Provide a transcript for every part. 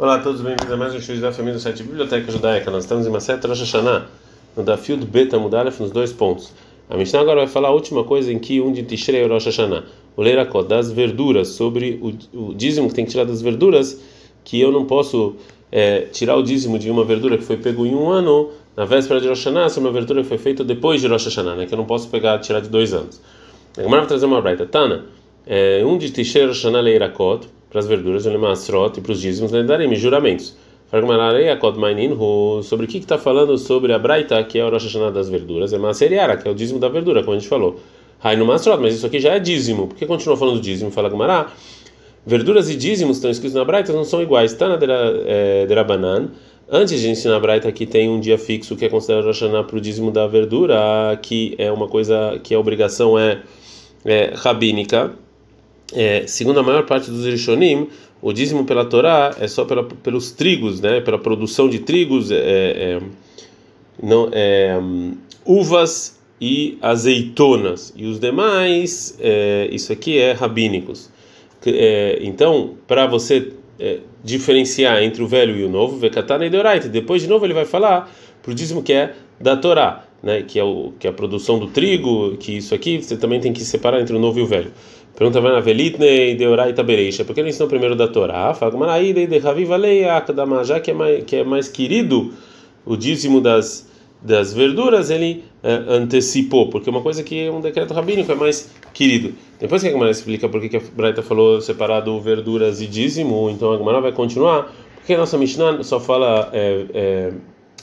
Olá a todos, bem-vindos a mais um estudo da família do site Biblioteca Judaica. Nós estamos em Maset Rosh Hashanah, no Dafiud Beta Mudalef, nos dois pontos. A Mishnah agora vai falar a última coisa em que um de Tishrei Rosh Hashanah, o Leirakot, das verduras, sobre o, o, dízimo que tem que tirar das verduras, que eu não posso é, tirar o dízimo de uma verdura que foi pego em um ano, na véspera de Rosh Hashanah, se uma verdura que foi feita depois de Rosh Hashanah, né, que eu não posso pegar tirar de dois anos. A Gemara vai trazer uma braita. Tana, é, um de Tishrei Rosh Hashanah Leirakot, para as verduras, e para os dízimos, Lendarim, juramentos. Sobre o que está falando sobre a Braita, que é o Rosh Hashanah das verduras, é Maseriara, que é o dízimo da verdura, como a gente falou. Rai no Masrot, mas isso aqui já é dízimo. Por que continua falando dízimo? Fala Gumará. Verduras e dízimos estão escritos na Braita, não são iguais. Está na Derabanan. Antes de ensinar a Braita, que tem um dia fixo que é considerado Rosh Hashanah para o dízimo da verdura, que é uma coisa que a obrigação é, é rabínica é, segundo a maior parte dos Rishonim, o dízimo pela Torá é só pela, pelos trigos, né? Pela produção de trigos, é, é, não, é, uvas e azeitonas. E os demais, é, isso aqui é rabínicos. É, então, para você é, diferenciar entre o velho e o novo, Vekatana e Deoraita. Depois, de novo, ele vai falar para o dízimo que é da Torá, né? Que é, o, que é a produção do trigo, que isso aqui você também tem que separar entre o novo e o velho. Pergunta vai na Velitne de Oraita Bereisha. Por que ele ensinou primeiro da Torá? Fala Maraíde de Raviva Leia já que é mais que é mais querido o dízimo das das verduras ele é, antecipou, porque uma coisa que é um decreto rabínico é mais querido. Depois que a Gemara explica por que a Braita falou separado verduras e dízimo, então a Gemara vai continuar, porque a nossa Mishnah só fala é, é,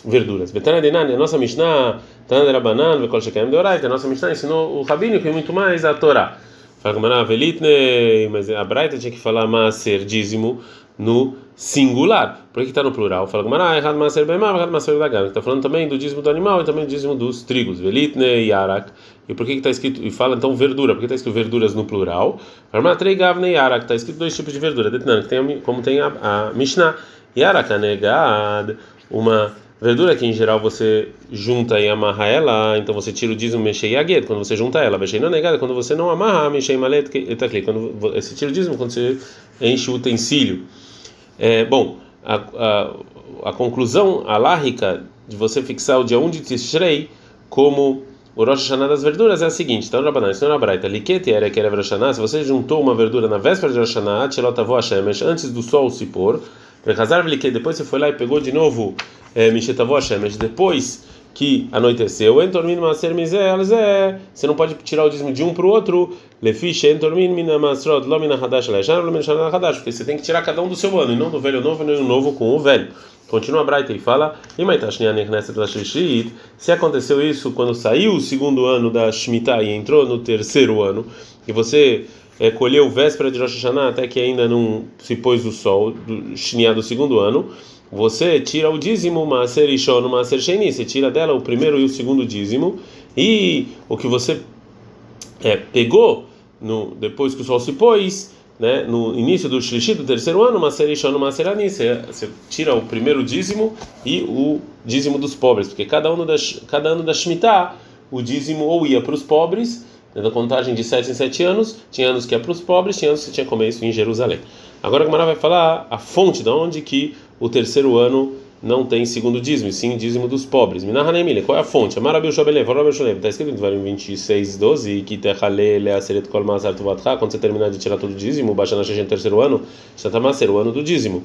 verduras. Betana de Nani, a nossa Mishnah, Tana de Rabanan, Vekol de Oraita, a nossa Mishnah ensinou o rabínico e muito mais a Torá. Fala mas a Braita tinha que falar Maser dízimo no singular. Por que está no plural? Fala Gamara, errado Maser Bemar, errado Maser Dagan. Está falando também do dízimo do animal e também do dízimo dos trigos. Velitne e Arak. E por que está escrito, e fala então verdura? Por que está escrito verduras no plural? Farmatrei Gavne e Arak. Está escrito dois tipos de verdura. Detnan, que tem, como tem a, a Mishnah. Yarak anegad, uma Verdura que em geral você junta e amarra ela, então você tira o dízimo mexei yaguet, quando você junta ela, mexei não negada, quando você não amarra, mexei malet etakli, quando você tira o dízimo, quando você enche o utensílio. É, bom, a, a, a conclusão alárrica de você fixar o dia 1 de Tishrei como o Rosh Hashanah das verduras é a seguinte, então Rabanan, isso não é Braita, Likete era que era Rosh Hashanah, se você juntou uma verdura na véspera de Rosh Hashanah, Tchelotavó Hashemesh, antes do sol se pôr, depois você foi lá e pegou de novo é, Mishetavó Shemesh, depois que anoiteceu, você não pode tirar o dízimo de um para o outro, porque você tem que tirar cada um do seu ano, e não do velho novo, nem do novo com o velho. Continua a Braita e fala: se aconteceu isso quando saiu o segundo ano da Shemitah e entrou no terceiro ano, e você é, colheu véspera de Rosh Hashanah até que ainda não se pôs o sol, do, do segundo ano, você tira o dízimo, Maaser Ishon, Maaser Sheni, você tira dela o primeiro e o segundo dízimo, e o que você é, pegou no, depois que o sol se pôs, né, no início do Shlishi, do terceiro ano, Maaser Ishon, Maaser Ani, você, você tira o primeiro dízimo e o dízimo dos pobres, porque cada ano da, cada ano da Shemitah, o dízimo ou ia para os pobres, da contagem de 7 em 7 anos, tinha anos que é para os pobres, tinha anos que tinha isso em Jerusalém. Agora a Gamara vai falar a fonte de onde que o terceiro ano não tem segundo dízimo, sim dízimo dos pobres. Minahanemile, qual é a fonte? Amarabil Shobelev, Amarabil Shobelev, está escrito em Devarim 26, 12, que Techale Leaseret Kol Masar Tuvatcha, quando você terminar de tirar todo o dízimo, baixa na no terceiro ano, Shatamaser, o ano do dízimo.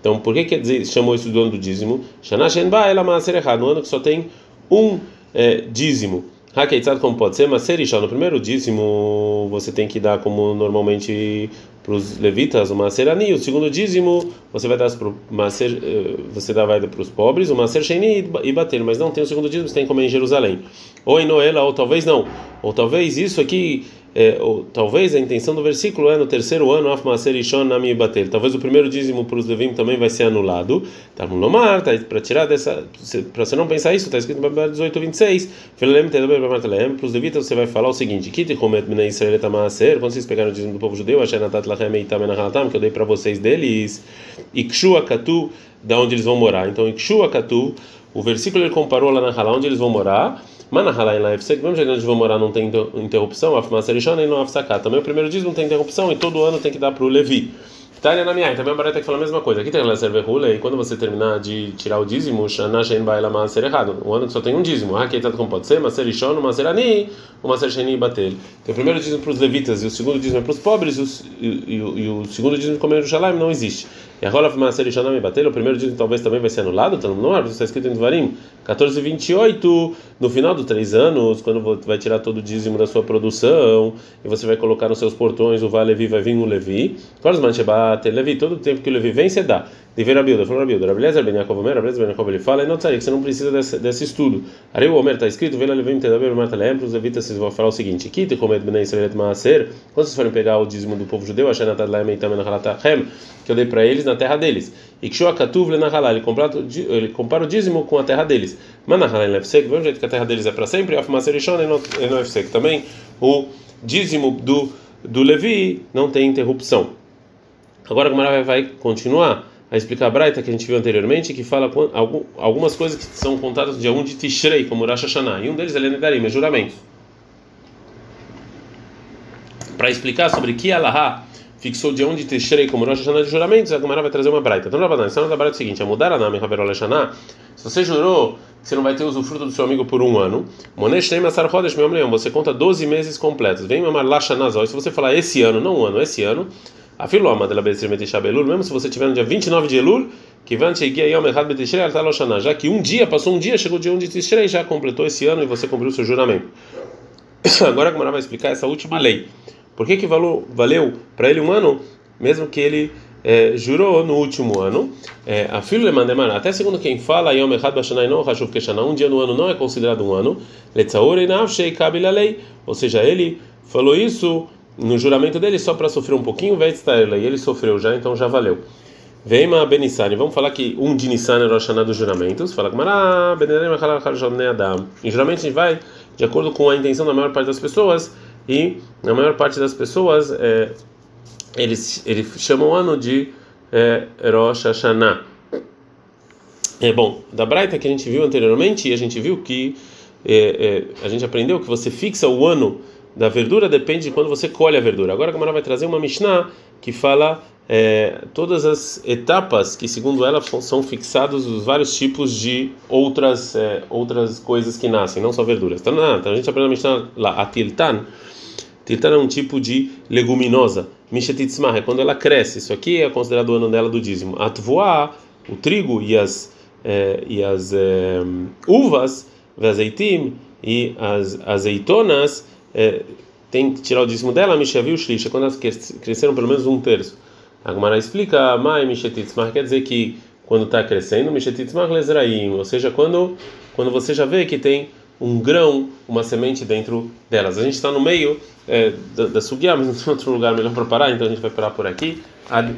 Então, por que dizer, chamou isso do ano do dízimo? Shanashen Ba, ela Maser no ano que só tem um é, dízimo. Hakeitzad, como pode ser, mas serishá, no primeiro dízimo você tem que dar como normalmente para os levitas, o maserani, o segundo dízimo você vai dar para o maser, eh, você dá vai para os pobres, o maser sheni e bater, mas não tem o segundo dízimo, você tem que comer em Jerusalém. Ou em Noela, ou talvez não. Ou talvez isso aqui é, ou, talvez a intenção do versículo é no terceiro ano. Talvez o primeiro dízimo para os Levim também vai ser anulado. Tá Lomar, tá, para tirar dessa. Para você não pensar isso, está escrito no Babel 18, 26. Para os levitas você vai falar o seguinte. Quando vocês pegaram o dízimo do povo judeu, que eu dei para vocês deles. Ikshu akatu, da onde eles vão morar. Então, Ikshu akatu, o versículo ele comparou lá na Halá, onde eles vão morar. Manahalai lá mesmo jeito onde vão morar não tem interrupção, Afmaserishon e não Afsaká. Também o primeiro dízimo tem interrupção e todo ano tem que dar para o Levi. Tânia na minha, também a Barata que fala a mesma coisa. Aqui tem a serve e quando você terminar de tirar o dízimo, Shana Shen Baila Maser errado. O ano que só tem um dízimo. Aqui está como pode ser, Maser Ishon, Maser Ani, o Sheni Batel. Tem o primeiro dízimo para os levitas e o segundo dízimo é para os pobres e, os, e, e, e, o segundo dízimo como Jerusalém não existe. E agora Maser Ishon Batel, o primeiro dízimo talvez também vai ser anulado, não é, está escrito em Dvarim 14 e 28, no final dos três anos, quando vai tirar todo o dízimo da sua produção e você vai colocar nos seus portões o Vale Levi, vai vir o Levi. Quais manchebate Levi, todo o tempo que o Levi vem, você dá. De ver a Bilda, falou a Bilda, Rabelezer Ben Yaakov Omer, Rabelezer Ben Yaakov ele fala, e não que você não precisa desse, desse estudo. O Omer está escrito, Vela Levim Tedaber Marta Leem, para os levitas vão falar o seguinte: Kite Komet Ben Israel Maaser, quando vocês forem pegar o dízimo do povo judeu, achando Atad Laem Eitam Nahalatachem, que eu dei para eles na terra deles. E Shoakatuv Lenahalá, ele compara o dízimo com a terra deles. Manahalá em Lefsek, vê o jeito que a terra deles é para sempre, Afmaser Ishon no Lefsek. Também o dízimo do, do Levi não tem interrupção. Agora a Gamara vai continuar a explicar a Braita que a gente viu anteriormente, que fala algumas coisas que são contadas dia 1 de Tishrei, como Rosh Hashanah. E um deles é Lenedarim, é juramento. Para explicar sobre que Allahá fixou dia 1 de Tishrei como Rosh Hashanah de juramentos, a Gemara vai trazer uma Braita. Então, Rabanan, a da Braita é o seguinte: a mudar a nome Haverol Hashanah, se você jurou que você não vai ter usufruto do seu amigo por um ano, Monesh tem Masar Rodesh, meu leão, você conta 12 meses completos. Vem mamar Lashanazó, se você falar esse ano, não um ano, esse ano a filoma dela Elul, mesmo se você estiver no dia 29 de Elul, que já que um dia, passou um dia, chegou o dia 1 de Tishrei, já completou esse ano e você cumpriu o seu juramento. Agora a Gemara vai explicar essa última lei. Por que que valeu, valeu para ele um ano, mesmo que ele é, jurou no último ano? É, a filha Lemandemar, até segundo quem fala, Yom Echad Bashanai não Hashuv Keshana, um dia no ano não é considerado um ano. Letzaur Einav Shei Kabil lei, ou seja, ele falou isso no juramento dele só para sofrer um pouquinho, vai estar e ele sofreu já, então já valeu. Veima Benissani, vamos falar que um de Nissan era o dos juramentos. Fala que Mará, Adam. E geralmente a gente vai de acordo com a intenção da maior parte das pessoas, e na maior parte das pessoas é, eles, eles chamam o ano de é, Rosh Hashanah. É bom, da Braita que a gente viu anteriormente, a gente viu que é, é, a gente aprendeu que você fixa o ano da verdura depende de quando você colhe a verdura. Agora a Gamara vai trazer uma Mishnah que fala é, todas as etapas que, segundo ela, são fixados os vários tipos de outras é, outras coisas que nascem, não só verduras. Então, não, então a gente aprende a Mishnah lá, a tiltan. Tiltan é um tipo de leguminosa. Mishetitzmah é quando ela cresce. Isso aqui é considerado o ano dela do dízimo. Atvoá, o trigo e as, é, e as é, uvas, azeitim e as azeitonas é, tem que tirar o dízimo dela, Mishavil Shlish, quando elas cresceram pelo menos um terço. A Gemara explica, Mai Mishetitzmach, quer dizer que quando está crescendo, Mishetitzmach Lezraim, ou seja, quando, quando você já vê que tem um grão, uma semente dentro delas. A gente está no meio é, da, da Sugiá, mas não tem outro lugar melhor para parar, então a gente vai parar por aqui. Ad.